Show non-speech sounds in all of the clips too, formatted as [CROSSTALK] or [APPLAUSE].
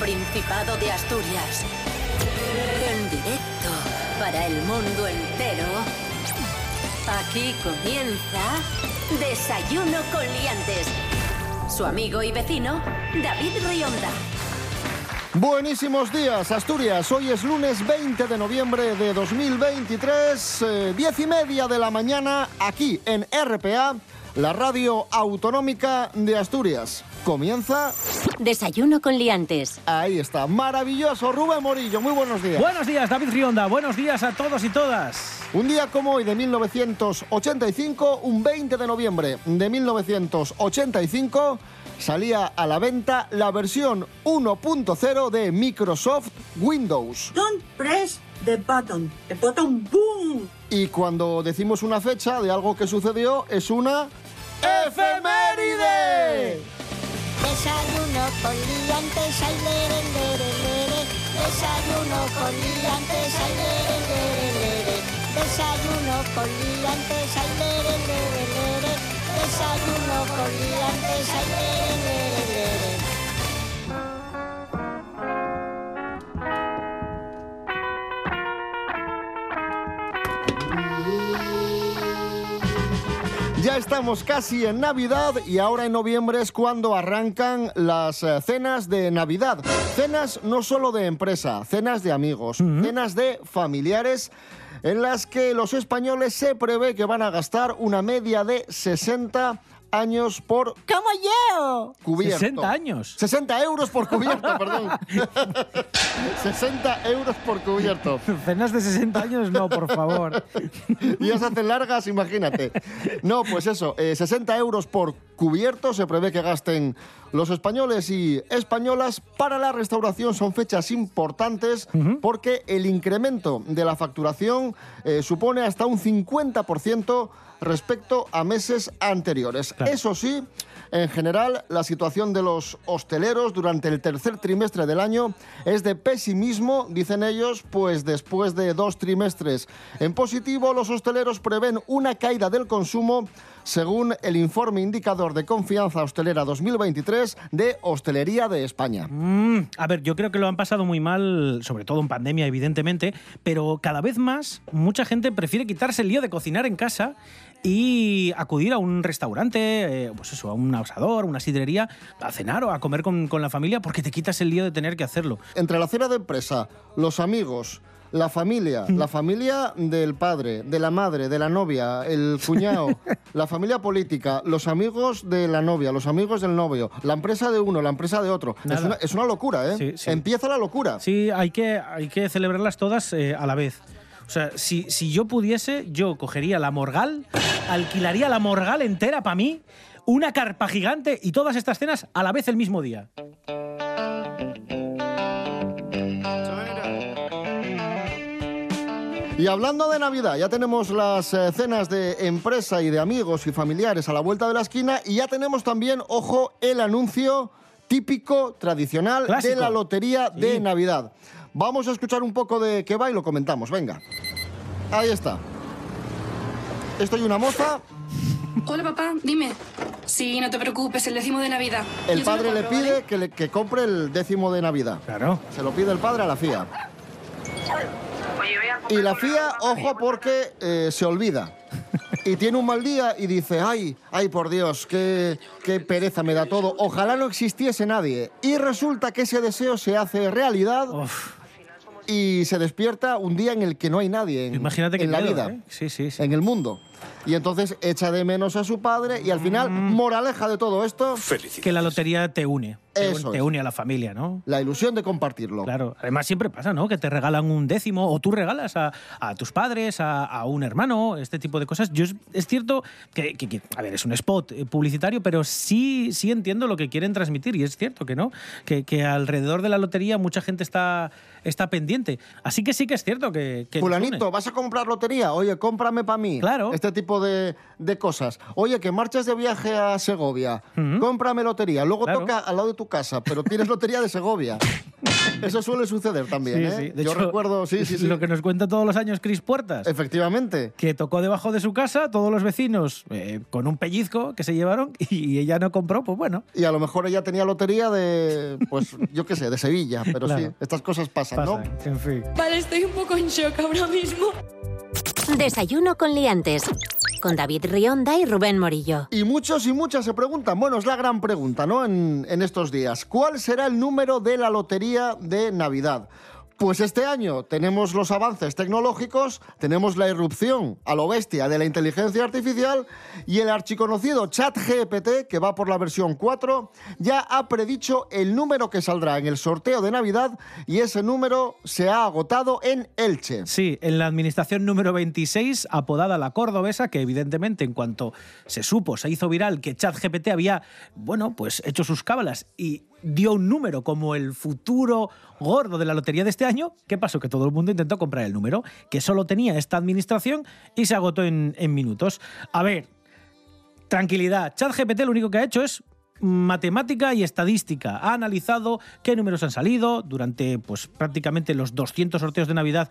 Principado de Asturias. En directo para el mundo entero. Aquí comienza Desayuno con Liantes. Su amigo y vecino, David Rionda. Buenísimos días, Asturias. Hoy es lunes 20 de noviembre de 2023, eh, diez y media de la mañana, aquí en RPA, la radio autonómica de Asturias. Comienza. Desayuno con liantes. Ahí está, maravilloso. Rubén Morillo, muy buenos días. Buenos días, David Rionda. Buenos días a todos y todas. Un día como hoy de 1985, un 20 de noviembre de 1985, salía a la venta la versión 1.0 de Microsoft Windows. Don't press the button. The button boom. Y cuando decimos una fecha de algo que sucedió, es una efeméride. Desayuno con liantes, ay, lere, lere, lere. Desayuno con liantes, ay, lere, lere, lere. Desayuno con liantes, ay, lere, lere, lere. Desayuno con liantes, ay, lere, lere. Ya estamos casi en Navidad y ahora en noviembre es cuando arrancan las eh, cenas de Navidad. Cenas no solo de empresa, cenas de amigos, cenas de familiares en las que los españoles se prevé que van a gastar una media de 60 años por ¡Como yo! cubierto. 60 años. 60 euros por cubierto, perdón. [LAUGHS] 60 euros por cubierto. Cenas de 60 años, no, por favor. [LAUGHS] Y ya se hacen largas, imagínate. No, pues eso, eh, 60 euros por cubierto se prevé que gasten los españoles y españolas. Para la restauración son fechas importantes porque el incremento de la facturación eh, supone hasta un 50% respecto a meses anteriores. Claro. Eso sí, en general, la situación de los hosteleros durante el tercer trimestre del año es de pesimismo, dicen ellos, pues después de dos trimestres en positivo, los hosteleros prevén una caída del consumo según el informe indicador de confianza hostelera 2023 de Hostelería de España. Mm, a ver, yo creo que lo han pasado muy mal, sobre todo en pandemia, evidentemente, pero cada vez más mucha gente prefiere quitarse el lío de cocinar en casa y acudir a un restaurante, eh, pues eso, a un asador, una sidrería, a cenar o a comer con, con la familia porque te quitas el lío de tener que hacerlo. Entre la cena de empresa, los amigos, la familia, la familia del padre, de la madre, de la novia, el cuñado, [LAUGHS] la familia política, los amigos de la novia, los amigos del novio, la empresa de uno, la empresa de otro. Es una, es una locura, ¿eh? Sí, sí. Empieza la locura. Sí, hay que, hay que celebrarlas todas eh, a la vez. O sea, si, si yo pudiese, yo cogería la Morgal, alquilaría la Morgal entera para mí, una carpa gigante y todas estas cenas a la vez el mismo día. Y hablando de Navidad, ya tenemos las eh, cenas de empresa y de amigos y familiares a la vuelta de la esquina y ya tenemos también, ojo, el anuncio típico, tradicional Clásico. de la lotería de. Navidad. Vamos a escuchar un poco de qué va y lo comentamos, venga. Ahí está. Esto hay una moza, Hola papá, dime. Sí, no te preocupes, el décimo de Navidad. el Yo padre le pide ¿vale? que, le- que compre el décimo de Navidad. Claro. Se lo pide el padre a la FIA. Y la FIA, ojo, porque eh, se olvida. Y tiene un mal día y dice, ay, ay, por Dios, qué, qué pereza me da todo. Ojalá no existiese nadie. Y resulta que ese deseo se hace realidad Uf, y se despierta un día en el que no hay nadie en, imagínate que en la miedo, vida, ¿eh? Sí, sí, sí. en el mundo. Y entonces echa de menos a su padre y al final, Mm. moraleja de todo esto, Que la lotería te une. Te, Eso te es. une a la familia, ¿no? la ilusión de compartirlo. Claro, además siempre pasa, ¿no? Que te regalan un décimo o tú regalas a, a tus padres, a, a un hermano, este tipo de cosas. Yo es, es cierto que, que- que, a ver, es un spot eh, publicitario, pero sí, sí entiendo lo que quieren transmitir y es cierto que no, que, que alrededor de la lotería mucha gente está, está pendiente. Así que sí que es cierto que... Fulanito. ¿vas a comprar lotería? Oye, cómprame para mí. Claro. Este tipo de, de cosas. Oye, que marchas de viaje a Segovia. Ujú. Cómprame lotería. Luego Claro. toca al lado de tu casa, pero tienes [LAUGHS] lotería de Segovia. Eso suele suceder también, Sí, ¿eh? sí. De Yo hecho, recuerdo, sí, sí, sí. Lo que nos cuenta todos los años Cris Puertas. Efectivamente. que tocó debajo de su casa, todos los vecinos eh, con un pellizco que se llevaron [LAUGHS] y ella no compró, pues bueno, Y a lo mejor ella tenía lotería de, pues, yo qué sé, de Sevilla. Pero sí, Claro. estas cosas pasan, pasa, ¿no? en fin. Vale, estoy un poco en shock ahora mismo. Desayuno con liantes. Con David Rionda y Rubén Morillo. Y muchos y muchas se preguntan, bueno, es la gran pregunta, ¿no? En, en estos días. ¿Cuál será el número de la lotería de Navidad? Pues este año tenemos los avances tecnológicos, tenemos la irrupción a lo bestia de la inteligencia artificial y el archiconocido ChatGPT, que va por la versión 4, ya ha predicho el número que saldrá en el sorteo de Navidad y ese número se ha agotado en Elche. Sí, en la administración número 26, apodada la cordobesa, que evidentemente en cuanto se supo, se hizo viral que ChatGPT había, bueno, pues hecho sus cábalas y dio un número como el futuro gordo de la lotería de este año, ¿qué pasó? Que todo el mundo intentó comprar el número, que solo tenía esta administración y se agotó en, minutos. A ver, tranquilidad, ChatGPT lo único que ha hecho es matemática y estadística. Ha analizado qué números han salido durante pues prácticamente los 200 sorteos de Navidad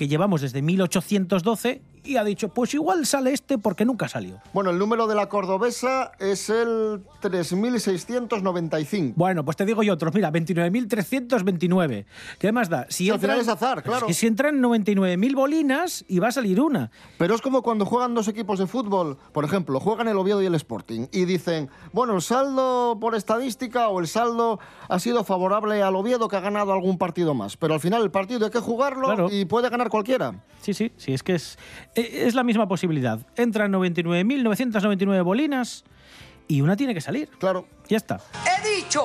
que llevamos desde 1812 y ha dicho, pues igual sale este porque nunca salió. Bueno, el número de la cordobesa es el 3695. Bueno, pues te digo yo otros, mira, 29.329. ¿Qué más da? Si al final es azar, claro. si entran 99.000 bolinas y va a salir una. Pero es como cuando juegan dos equipos de fútbol, por ejemplo, juegan el Oviedo y el Sporting, y dicen, bueno, el saldo por estadística o el saldo ha sido favorable al Oviedo que ha ganado algún partido más. Pero al final el partido hay que jugarlo Claro. y puede ganar cualquiera. Sí, sí, sí, es que es, eh, es la misma posibilidad. Entran 99.999 bolinas y una tiene que salir. Claro. Ya está. He dicho,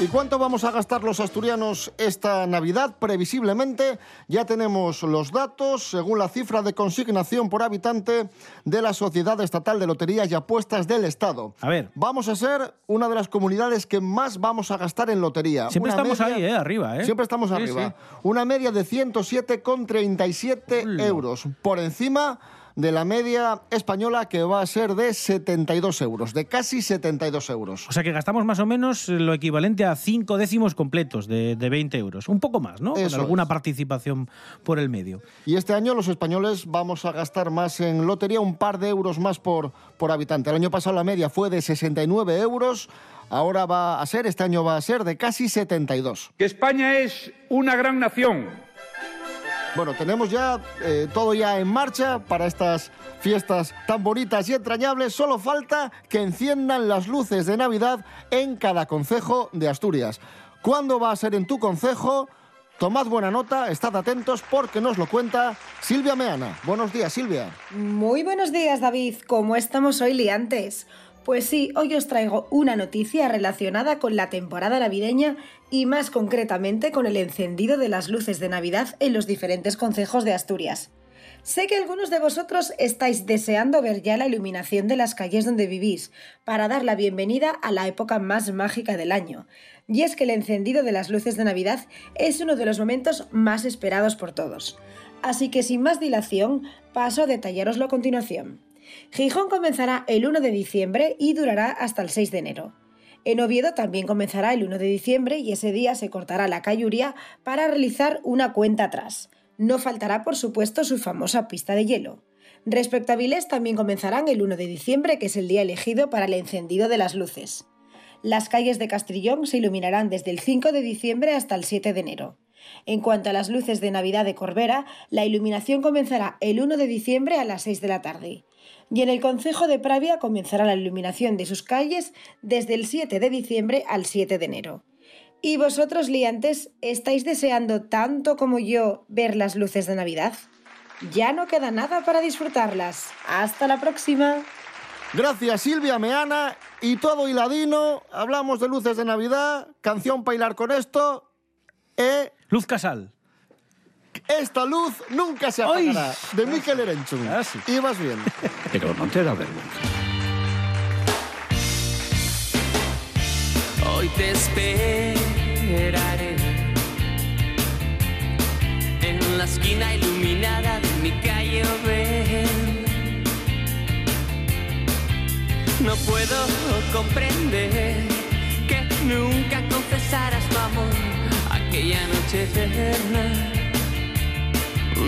¿Y cuánto vamos a gastar los asturianos esta Navidad? Previsiblemente ya tenemos los datos según la cifra de consignación por habitante de la Sociedad Estatal de Loterías y Apuestas del Estado. A ver. Vamos a ser una de las comunidades que más vamos a gastar en lotería. Siempre Una estamos media- ahí, ¿eh? Arriba, ¿eh? Siempre estamos Sí, arriba. sí. Una media de 107,37 Hola. euros. Por encima de la media española que va a ser de 72 euros, de casi 72 euros. O sea que gastamos más o menos lo equivalente a cinco décimos completos de, de 20 euros. Un poco más, ¿no? Eso Con alguna es. participación por el medio. Y este año los españoles vamos a gastar más en lotería, un par de euros más por, por habitante. El año pasado la media fue de 69 euros, ahora va a ser, este año va a ser de casi 72. que España es una gran nación. Bueno, tenemos ya eh, todo ya en marcha para estas fiestas tan bonitas y entrañables. Solo falta que enciendan las luces de Navidad en cada concejo de Asturias. ¿Cuándo va a ser en tu concejo? Tomad buena nota, estad atentos porque nos lo cuenta Silvia Meana. Buenos días, Silvia. Muy buenos días, David. ¿Cómo estamos hoy liantes? Pues sí, hoy os traigo una noticia relacionada con la temporada navideña y más concretamente con el encendido de las luces de Navidad en los diferentes concejos de Asturias. Sé que algunos de vosotros estáis deseando ver ya la iluminación de las calles donde vivís, para dar la bienvenida a la época más mágica del año. Y es que el encendido de las luces de Navidad es uno de los momentos más esperados por todos. Así que sin más dilación, paso a detallaroslo a continuación. Gijón comenzará el 1 de diciembre y durará hasta el 6 de enero. En Oviedo también comenzará el 1 de diciembre y ese día se cortará la cayuría para realizar una cuenta atrás. No faltará, por supuesto, su famosa pista de hielo. Respecto a Vilés, también comenzarán el 1 de diciembre, que es el día elegido para el encendido de las luces. Las calles de Castrillón se iluminarán desde el 5 de diciembre hasta el 7 de enero. En cuanto a las luces de Navidad de Corbera, la iluminación comenzará el 1 de diciembre a las 6 de la tarde. Y en el concejo de Pravia comenzará la iluminación de sus calles desde el 7 de diciembre al 7 de enero. ¿Y vosotros, liantes, estáis deseando tanto como yo ver las luces de Navidad? Ya no queda nada para disfrutarlas. Hasta la próxima. Gracias Silvia Meana y todo hiladino. Hablamos de luces de Navidad, canción para hilar con esto. Eh, Luz Casal. Esta luz nunca se apagará. De Mikel Erenchun. Ah, sí. Ibas bien. Pero no te da vergüenza. Hoy te esperaré en la esquina iluminada de mi calle No puedo comprender que nunca confesaras tu amor aquella noche eterna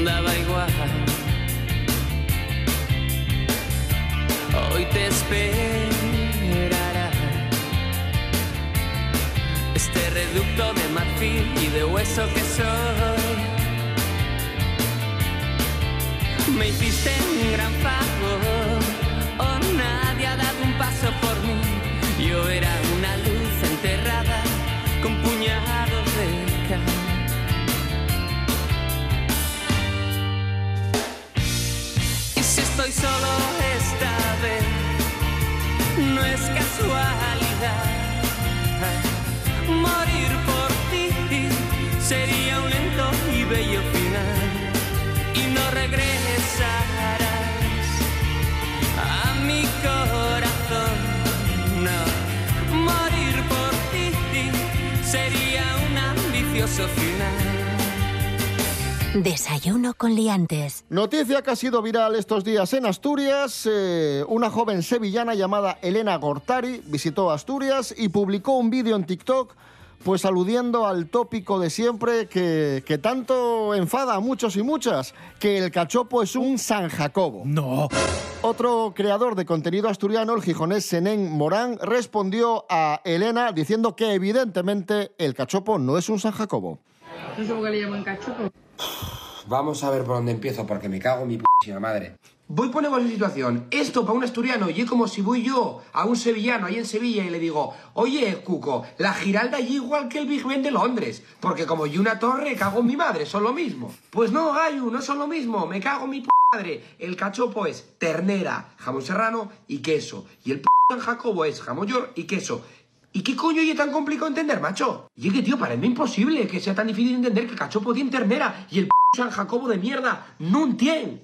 Daba igual. Hoy te esperará este reducto de marfil y de hueso que soy. Me hiciste un gran favor, oh nadie ha dado un paso por mí. Yo era Solo esta vez, no es casualidad. Morir por ti sería un lento y bello final. Y no regresarás a mi corazón. No, morir por ti sería un ambicioso final. Desayuno con liantes. Noticia que ha sido viral estos días en Asturias. eh, una joven sevillana llamada Elena Gortari visitó Asturias y publicó un vídeo en TikTok pues aludiendo al tópico de siempre que, que tanto enfada a muchos y muchas, que el cachopo es un San Jacobo. No. Otro creador de contenido asturiano, el gijonés Senén Morán, respondió a Elena diciendo que evidentemente el cachopo no es un San Jacobo. No sé por qué le llaman cachopo. Vamos a ver por dónde empiezo, porque me cago en mi madre. Voy ponemos en situación. Esto para un asturiano y es como si voy yo a un sevillano ahí en Sevilla y le digo, oye, Cuco, la Giralda allí igual que el Big Ben de Londres, porque como yo una torre cago en mi madre, son lo mismo. Pues no, Gayu, no son lo mismo, me cago en mi p madre. El cachopo es ternera, jamón serrano y queso. Y el p San Jacobo es jamón york y queso. ¿Y qué coño es tan complicado entender, macho? Y es tío, para mí imposible que sea tan difícil entender que cachopo tiene ternera y el p San Jacobo de mierda no entiende.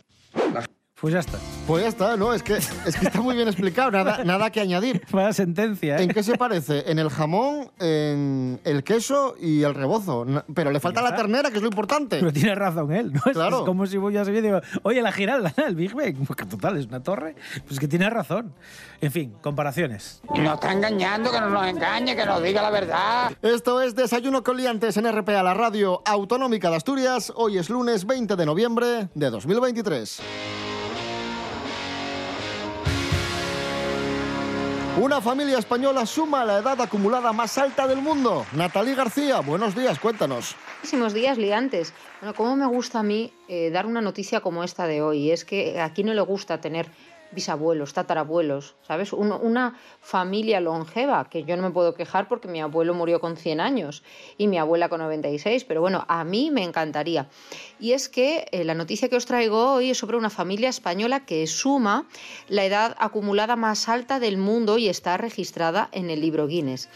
Pues ya está. Pues ya está, ¿no? Es que, es que está muy bien explicado, nada, nada que añadir. [LAUGHS] Vaya sentencia, ¿eh? ¿En qué se parece? En el jamón, en el queso y el rebozo. Pero le falta la ternera, que es lo importante. Pero tiene razón él, ¿no? Es- Claro. Es como si voy a y digo, oye, la Giralda, el Big Ben. Porque total, es una torre. Pues que tiene razón. En fin, comparaciones. Nos está engañando, que no nos engañe, que nos diga la verdad. Esto es Desayuno con Liantes en RPA, la radio autonómica de Asturias. Hoy es lunes 20 de noviembre de 2023. Una familia española suma la edad acumulada más alta del mundo. Natalie García, buenos días, cuéntanos. Muchísimos días liantes. Bueno, cómo me gusta a mí eh, dar una noticia como esta de hoy. Es que aquí no le gusta tener bisabuelos, tatarabuelos, ¿sabes? Un- una familia longeva, que yo no me puedo quejar porque mi abuelo murió con 100 años y mi abuela con 96, pero bueno, a mí me encantaría. Y es que eh, la noticia que os traigo hoy es sobre una familia española que suma la edad acumulada más alta del mundo y está registrada en el libro Guinness.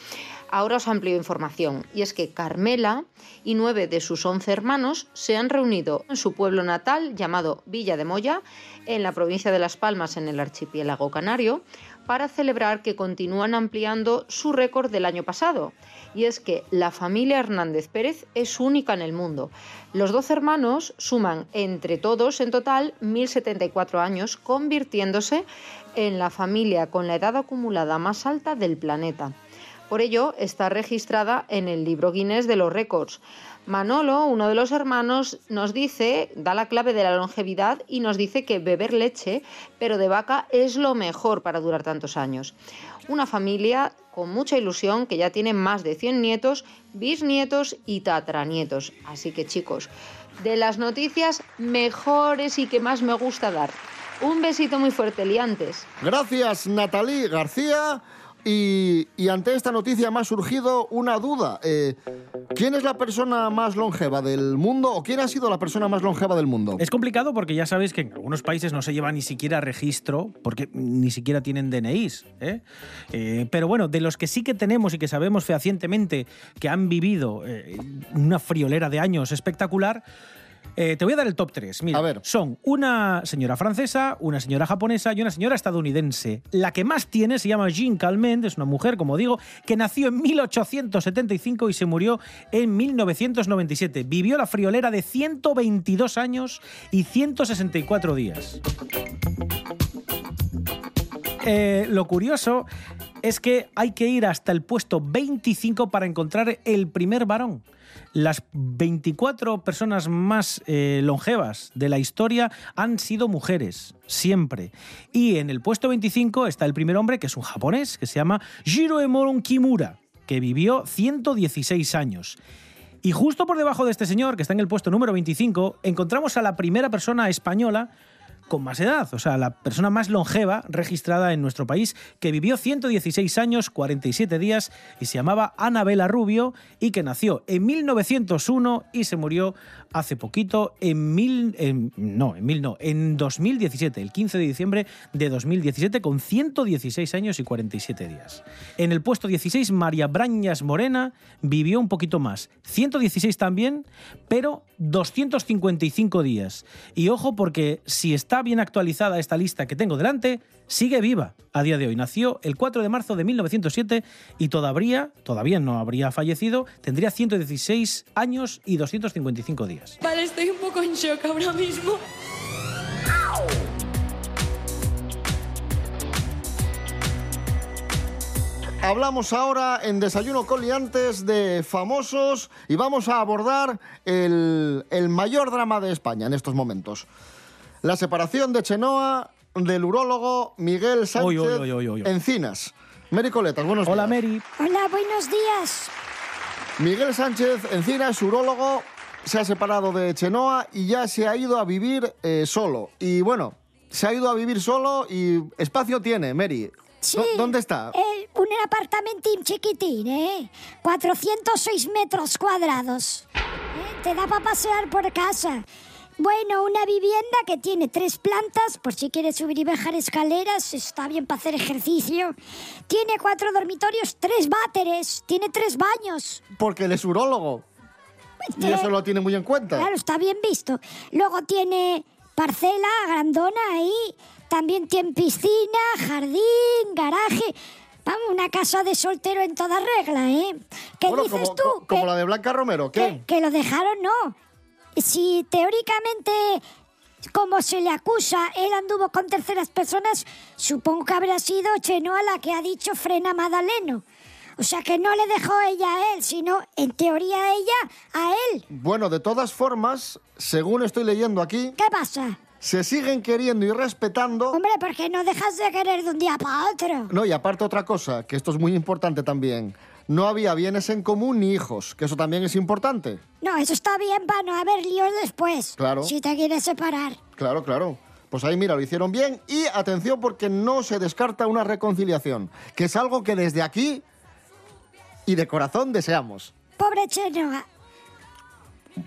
Ahora os amplio información, y es que Carmela y nueve de sus once hermanos se han reunido en su pueblo natal llamado Villa de Moya, en la provincia de Las Palmas, en el archipiélago canario, para celebrar que continúan ampliando su récord del año pasado. Y es que la familia Hernández Pérez es única en el mundo. Los doce hermanos suman entre todos en total 1.074 años, convirtiéndose en la familia con la edad acumulada más alta del planeta. Por ello, está registrada en el libro Guinness de los récords. Manolo, uno de los hermanos, nos dice, da la clave de la longevidad y nos dice que beber leche, pero de vaca, es lo mejor para durar tantos años. Una familia con mucha ilusión que ya tiene más de 100 nietos, bisnietos y tataranietos. Así que chicos, de las noticias mejores y que más me gusta dar. Un besito muy fuerte, liantes. Gracias, Natalie García. Y, ante esta noticia me ha surgido una duda. Eh, ¿Quién es la persona más longeva del mundo o quién ha sido la persona más longeva del mundo? Es complicado porque ya sabéis que en algunos países no se lleva ni siquiera registro porque ni siquiera tienen DNIs. ¿eh? Eh, pero bueno, de los que sí que tenemos y que sabemos fehacientemente que han vivido una friolera de años espectacular, eh, te voy a dar el top 3. Mira, son una señora francesa, una señora japonesa y una señora estadounidense. La que más tiene se llama Jean Calment, es una mujer, como digo, que nació en 1875 y se murió en 1997. Vivió la friolera de 122 años y 164 días. Eh, lo curioso es que hay que ir hasta el puesto 25 para encontrar el primer varón. Las 24 personas más eh, longevas de la historia han sido mujeres, siempre. Y en el puesto 25 está el primer hombre, que es un japonés, que se llama Jiroemon Kimura, que vivió 116 años. Y justo por debajo de este señor, que está en el puesto número 25, encontramos a la primera persona española con más edad, o sea, la persona más longeva registrada en nuestro país, que vivió 116 años, 47 días y se llamaba Anabela Rubio y que nació en 1901 y se murió hace poquito en mil, no, en mil no, en 2017, el 15 de diciembre de 2017 con 116 años y 47 días. En el puesto 16 María Brañas Morena vivió un poquito más, 116 también, pero 255 días. Y ojo porque si está bien actualizada esta lista que tengo delante, sigue viva a día de hoy. Nació el 4 de marzo de 1907 y todavía, todavía no habría fallecido, tendría 116 años y 255 días. Vale, estoy un poco en shock ahora mismo. Hablamos ahora en Desayuno con Liantes de famosos y vamos a abordar el, el mayor drama de España en estos momentos. La separación de Chenoa del urólogo Miguel Sánchez Oy, oy, oy, oy, oy. Encinas. Mary Coletas, buenos Hola, días. Mary. Hola, buenos días. Miguel Sánchez Encinas, urólogo, se ha separado de Chenoa y ya se ha ido a vivir eh, solo. Y bueno, se ha ido a vivir solo y espacio tiene, Mary. Sí. ¿Dó- ¿Dónde está? Eh, un apartamentín chiquitín, ¿eh? 406 metros cuadrados. ¿Eh? Te da para pasear por casa. Bueno, una vivienda que tiene tres plantas, por si quieres subir y bajar escaleras, está bien para hacer ejercicio. Tiene cuatro dormitorios, tres váteres, tiene tres baños. Porque él es urólogo. Y eso lo tiene muy en cuenta. Claro, está bien visto. Luego tiene parcela grandona ahí. También tiene piscina, jardín, garaje. Vamos, una casa de soltero en toda regla, ¿eh? ¿Qué Bueno, dices como, tú? co- como ¿Que- la de Blanca Romero, ¿qué? que lo dejaron, no. Si teóricamente, como se le acusa, él anduvo con terceras personas, supongo que habrá sido Chenoa la que ha dicho frena a Madaleno. O sea que no le dejó ella a él, sino en teoría ella a él. Bueno, de todas formas, según estoy leyendo aquí, ¿Qué pasa? se siguen queriendo y respetando. Hombre, porque no dejas de querer de un día para otro. No, y aparte otra cosa, que esto es muy importante también. No había bienes en común ni hijos, que eso también es importante. No, eso está bien para no haber líos después. Claro. Si te quieres separar. Claro, claro. Pues ahí, mira, lo hicieron bien. Y atención, porque no se descarta una reconciliación, que es algo que desde aquí y de corazón deseamos. Pobre Chenoa.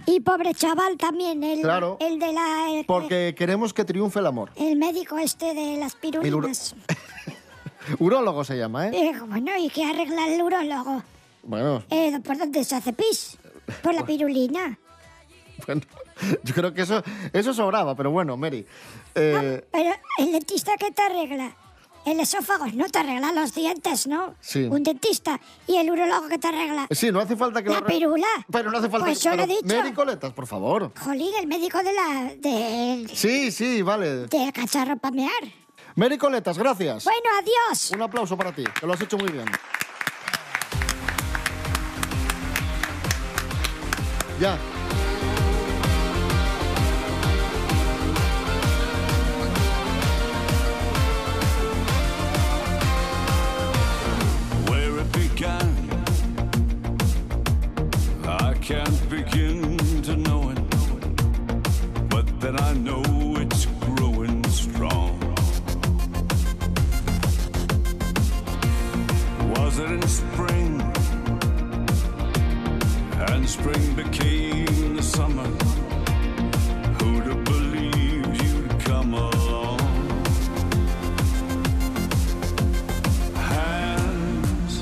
Y pobre chaval también, el, Claro. el de la... El, Porque queremos que triunfe el amor. el médico este de las pirulinas. [LAUGHS] Urólogo se llama, ¿eh? Eh, bueno, ¿y qué arregla el urólogo? Bueno, Eh, ¿Por dónde se hace pis? Por la pirulina. bueno, yo creo que eso, eso sobraba, pero bueno, Mary. eh, Pero el dentista, ¿qué te arregla? El esófago, no te arregla los dientes, ¿no? Sí. Un dentista. ¿Y el urólogo qué te arregla? sí, no hace falta que La lo... pirula. Pero no hace falta Pues que... yo lo he dicho. Mary Coletas, por favor. Jolín, el médico de la... de... Sí, sí, vale. de cacharro para mear. Mary Coletas, gracias. Bueno, adiós. Un aplauso para ti, que lo has hecho muy bien. Ya. Summer. Who'd have believed you'd come along? Hands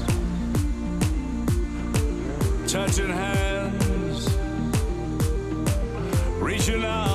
touching hands, reaching out,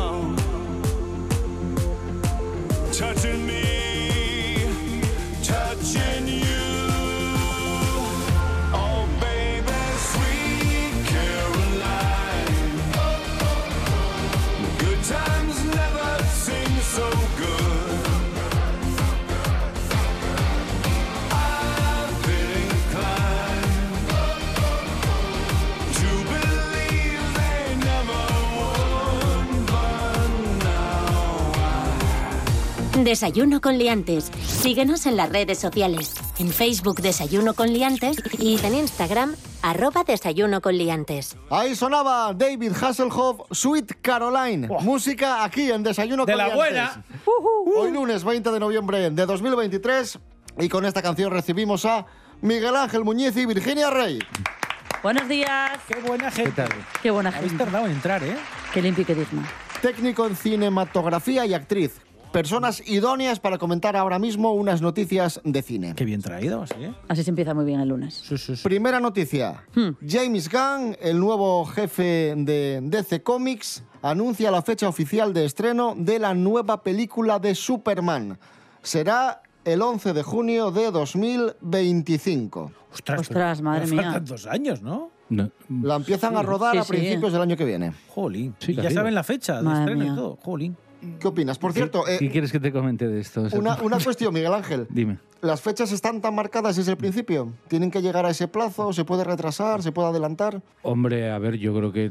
Desayuno con liantes. Síguenos en las redes sociales. En Facebook Desayuno con liantes y en Instagram arroba Desayuno con liantes. Ahí sonaba David Hasselhoff, Sweet Caroline. Música aquí en Desayuno De con la Liantes. Hoy lunes 20 de noviembre de 2023 y con esta canción recibimos a Miguel Ángel Muñiz y Virginia Rey. Buenos días. Qué buena gente. Qué buena Habéis gente. tardado en entrar, ¿eh? Qué limpio y qué digno. Técnico en cinematografía y actriz. Personas idóneas para comentar ahora mismo unas noticias de cine. Qué bien traído, ¿sí? Así se empieza muy bien el lunes. Primera noticia. James Gunn, el nuevo jefe de DC Comics, anuncia la fecha oficial de estreno de la nueva película de Superman. Será el 11 de junio de 2025. Ostras, Ostras, madre mía. Faltan dos años, ¿no? La empiezan a rodar sí, a sí. principios del año que viene. Jolín. Ya saben la fecha de estreno y todo. Jolín. ¿Qué opinas? Por cierto, ¿Qué, eh, qué quieres que te comente de esto? Una, una cuestión, Miguel Ángel. [LAUGHS] Dime. ¿Las fechas están tan marcadas desde el principio? ¿Tienen que llegar a ese plazo? ¿Se puede retrasar? ¿Se puede adelantar? Hombre, a ver, yo creo que...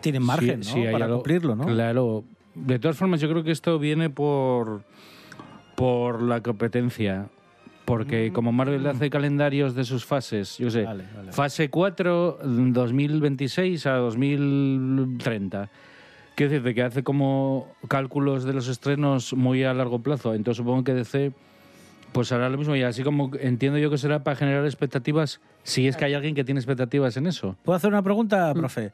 Tienen margen, sí- ¿no? sí hay Para algo- cumplirlo, ¿no? Claro. De todas formas, yo creo que esto viene por, por la competencia. Porque como Marvel hace calendarios de sus fases, yo sé, Vale, vale. fase 4, 2026 a 2030. Quiero decirte que hace como cálculos de los estrenos muy a largo plazo. Entonces supongo que DC pues hará lo mismo. Y así como entiendo yo que será para generar expectativas, si es que hay alguien que tiene expectativas en eso. ¿Puedo hacer una pregunta, profe?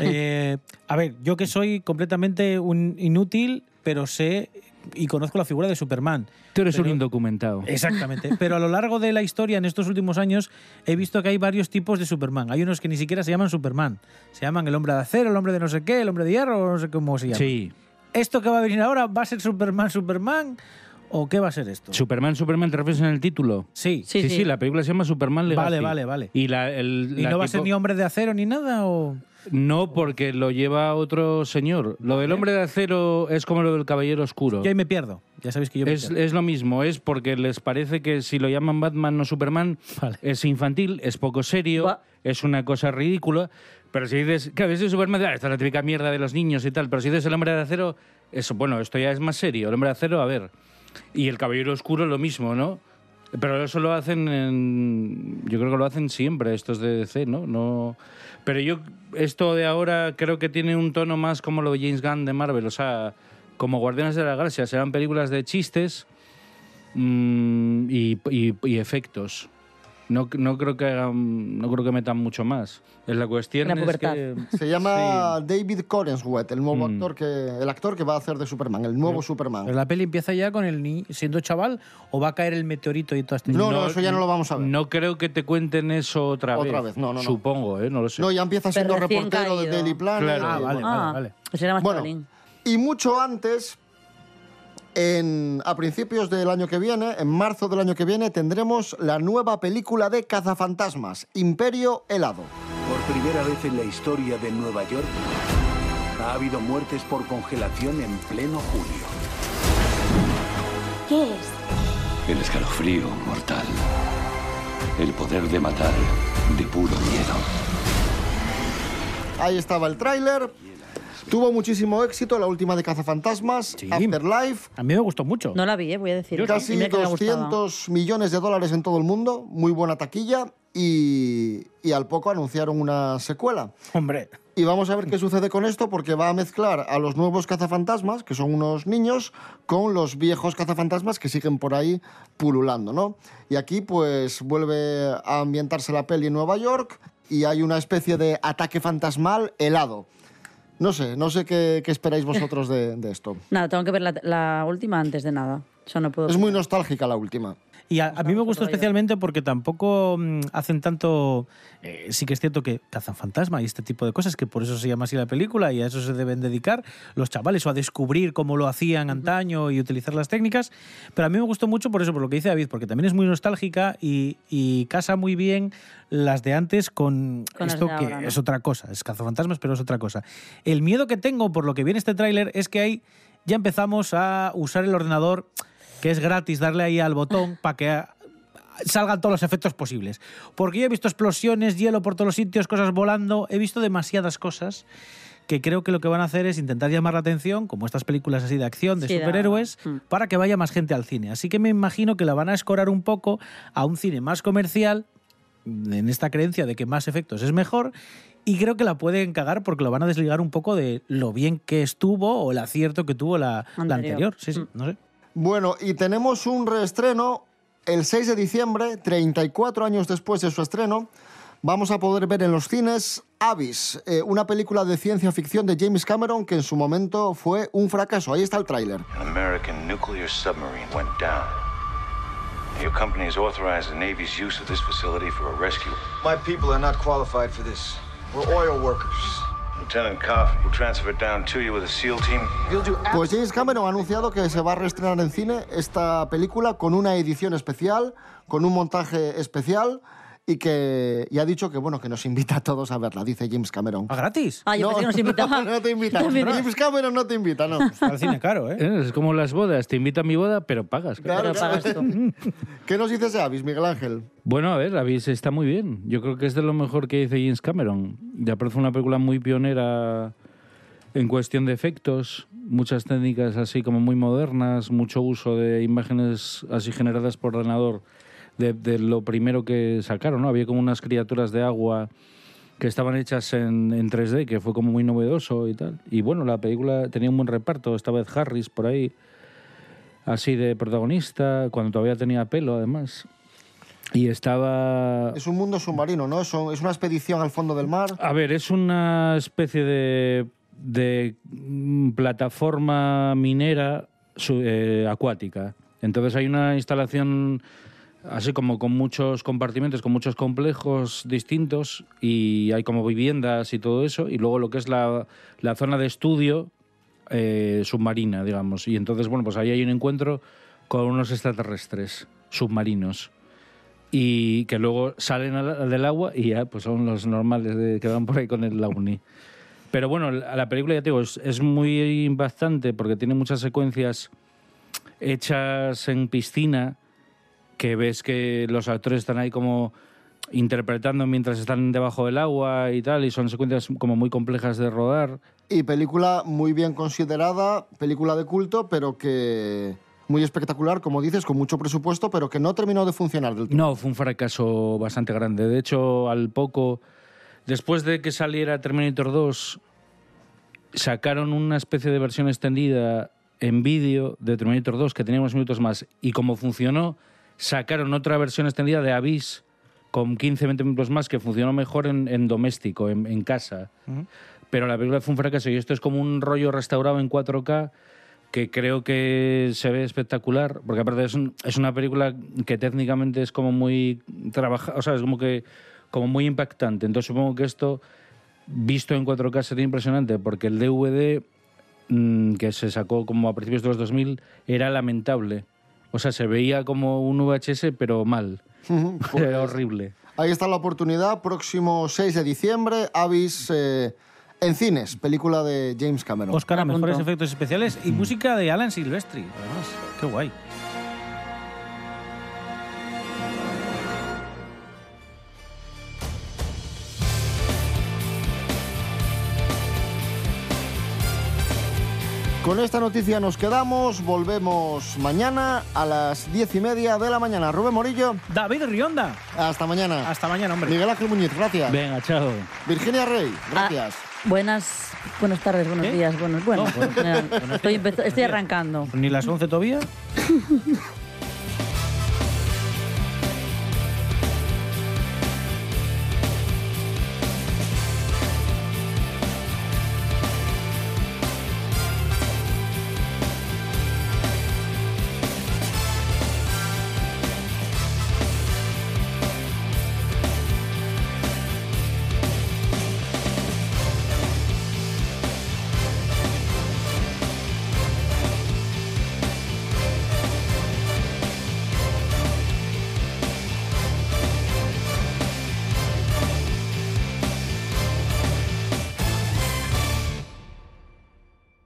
Eh, a ver, yo que soy completamente un inútil, pero sé y conozco la figura de Superman. Tú eres Pero- un indocumentado. Exactamente. Pero a lo largo de la historia, en estos últimos años, he visto que hay varios tipos de Superman. Hay unos que ni siquiera se llaman Superman. Se llaman el hombre de acero, el hombre de no sé qué, el hombre de hierro, no sé cómo se llama. Sí. ¿Esto que va a venir ahora va a ser Superman, Superman? ¿O qué va a ser esto? Superman, Superman, ¿te refieres en el título? Sí. Sí, sí, la película se llama Superman Legacy. Vale, vale, vale. Y, la, el, ¿Y la no va a ser ni hombre de acero ni nada? O... No, porque lo lleva otro señor. Lo del hombre de acero es como lo del caballero oscuro. Yo ahí me pierdo. Ya sabéis que yo me Es, pierdo. es lo mismo, es porque les parece que si lo llaman Batman no Superman, es infantil, es poco serio, es una cosa ridícula. Pero si dices, que a veces Superman, ah, esta es la típica mierda de los niños y tal. Pero si dices el hombre de acero, eso, bueno, esto ya es más serio. El hombre de acero, a ver. Y el caballero oscuro, lo mismo, ¿no? Pero eso lo hacen en. Yo creo que lo hacen siempre, estos de DC, ¿no? no Pero yo, esto de ahora creo que tiene un tono más como lo de James Gunn de Marvel, o sea, como Guardianes de la Galaxia, serán películas de chistes mm, y, y- y efectos. No, no creo que hagan- no creo que metan mucho más. Es la cuestión La es que Se llama David Corenswet, el nuevo Mm. actor que el actor que va a hacer de Superman, el nuevo Superman. ¿Pero la peli empieza ya con el ni siendo chaval o va a caer el meteorito y todo esto? No, no, eso ya no lo vamos a ver. No creo que te cuenten eso otra, Otra vez, no, no, no. Supongo, ¿eh? No lo sé. No, ya empieza siendo reportero de caído. Daily Planet. Claro. Ah, bueno. Ah, Pues era más Bueno. Y mucho antes, en, a principios del año que viene, en marzo del año que viene, tendremos la nueva película de Cazafantasmas, Imperio Helado. Por primera vez en la historia de Nueva York, ha habido muertes por congelación en pleno julio. ¿Qué es? El escalofrío mortal. El poder de matar de puro miedo. Ahí estaba el tráiler. Tuvo muchísimo éxito la última de Cazafantasmas, Afterlife. A mí me gustó mucho. No la vi, eh, voy a decir. Casi gustaba. 200 millones de dólares en todo el mundo, muy buena taquilla y, y al poco anunciaron una secuela. Hombre. Y vamos a ver qué sucede con esto porque va a mezclar a los nuevos cazafantasmas, que son unos niños, con los viejos cazafantasmas que siguen por ahí pululando, ¿no? Y aquí pues vuelve a ambientarse la peli en Nueva York y hay una especie de ataque fantasmal helado. No sé, no sé qué, qué esperáis vosotros de, de esto. [LAUGHS] Nada, tengo que ver la, la última antes de nada. No puedo. Es muy nostálgica la última. Y a, a mí me gustó especialmente porque tampoco mm, hacen tanto. eh, sí que es cierto que cazan fantasma y este tipo de cosas, que por eso se llama así la película y a eso se deben dedicar los chavales o a descubrir cómo lo hacían antaño y utilizar las técnicas. Pero a mí me gustó mucho por eso, por lo que dice David, porque también es muy nostálgica y, y casa muy bien las de antes con, esto que es otra cosa, es cazafantasmas, pero es otra cosa. El miedo que tengo por lo que viene este tráiler es que ahí ya empezamos a usar el ordenador, que es gratis, darle ahí al botón para que ah, salgan todos los efectos posibles. Porque yo he visto explosiones, hielo por todos los sitios, cosas volando, he visto demasiadas cosas que creo que lo que van a hacer es intentar llamar la atención, como estas películas así de acción, de Sí, superhéroes, Mm. para que vaya más gente al cine. Así que me imagino que la van a escorar un poco a un cine más comercial, en esta creencia de que más efectos es mejor, y creo que la pueden cagar porque lo van a desligar un poco de lo bien que estuvo o el acierto que tuvo la la Anterior. anterior. Sí, sí, no sé. Bueno, y tenemos un reestreno el 6 de diciembre, 34 años después de su estreno. Vamos a poder ver en los cines Abyss, eh, una película de ciencia ficción de James Cameron que en su momento fue un fracaso. Ahí está el tráiler. An American nuclear submarine went down. Your company has authorized the Navy's use of this facility for a rescue. My people are not qualified for this. We're oil workers. Lieutenant Koff will transfer it down to you with a SEAL team. You'll do Pues James Cameron ha anunciado que se va a reestrenar en cine esta película con una edición especial, con un montaje especial y que y ha dicho que bueno que nos invita a todos a verla, dice James Cameron. ¿A gratis? Ah, yo pensé que nos invitaba. No, no te invita. [LAUGHS] James Cameron no te invita, no. Al cine caro, ¿eh? Es como las bodas, te invito a mi boda, pero pagas. Claro, Pero pagas tú. ¿Qué nos dices de Avis, Miguel Ángel? Bueno, a ver, Abyss está muy bien. Yo creo que es de lo mejor que dice James Cameron. Ya parece una película muy pionera en cuestión de efectos, muchas técnicas así como muy modernas, mucho uso de imágenes así generadas por ordenador de, de lo primero que sacaron, ¿no? Había como unas criaturas de agua que estaban hechas en, en 3D, que fue como muy novedoso y tal. Y bueno, la película tenía un buen reparto, esta vez Harris por ahí, así de protagonista, cuando todavía tenía pelo además. Y estaba... Es un mundo submarino, ¿no? Es un- es una expedición al fondo del mar. A ver, es una especie de, de mm, plataforma minera su- eh, acuática. Entonces hay una instalación así como con muchos compartimentos, con muchos complejos distintos y hay como viviendas y todo eso. Y luego lo que es la, la zona de estudio eh, submarina, digamos. Y entonces, bueno, pues ahí hay un encuentro con unos extraterrestres submarinos y que luego salen al- del agua y ya pues son los normales de, que van por ahí con el Launi. Pero bueno, la la película, ya te digo, es, es muy impactante porque tiene muchas secuencias hechas en piscina que ves que los actores están ahí como interpretando mientras están debajo del agua y tal, y son secuencias como muy complejas de rodar. Y película muy bien considerada, película de culto, pero que muy espectacular, como dices, con mucho presupuesto, pero que no terminó de funcionar del todo. No, fue un fracaso bastante grande. De hecho, al poco, después de que saliera Terminator 2, sacaron una especie de versión extendida en vídeo de Terminator 2 que tenía unos minutos más. Y como funcionó, sacaron otra versión extendida de Abyss con 15-20 minutos más que funcionó mejor en, en doméstico, en, en casa. Pero la película fue un fracaso y esto es como un rollo restaurado en 4K que creo que se ve espectacular, porque aparte es, un- es una película que técnicamente es como muy trabajada, o sea, es como que como muy impactante. Entonces supongo que esto, visto en 4K, sería impresionante, porque el DVD mm, que se sacó como a principios de los 2000 era lamentable. O sea, se veía como un VHS, pero mal. Pues, [LAUGHS] Era horrible. Ahí está la oportunidad, próximo 6 de diciembre, Avis eh, en cines, película de James Cameron. Oscar a mejores efectos especiales y música de Alan Silvestri, además. Qué guay. Con esta noticia nos quedamos, volvemos mañana a las diez y media de la mañana. Rubén Morillo. David Rionda. Hasta mañana. Hasta mañana, hombre. Miguel Ángel Muñiz, gracias. Venga, chao. Virginia Rey, gracias. Buenas, buenas tardes, buenos ¿Qué? días, buenos, bueno, No, bueno. estoy arrancando. Ni las 11 todavía. [LAUGHS]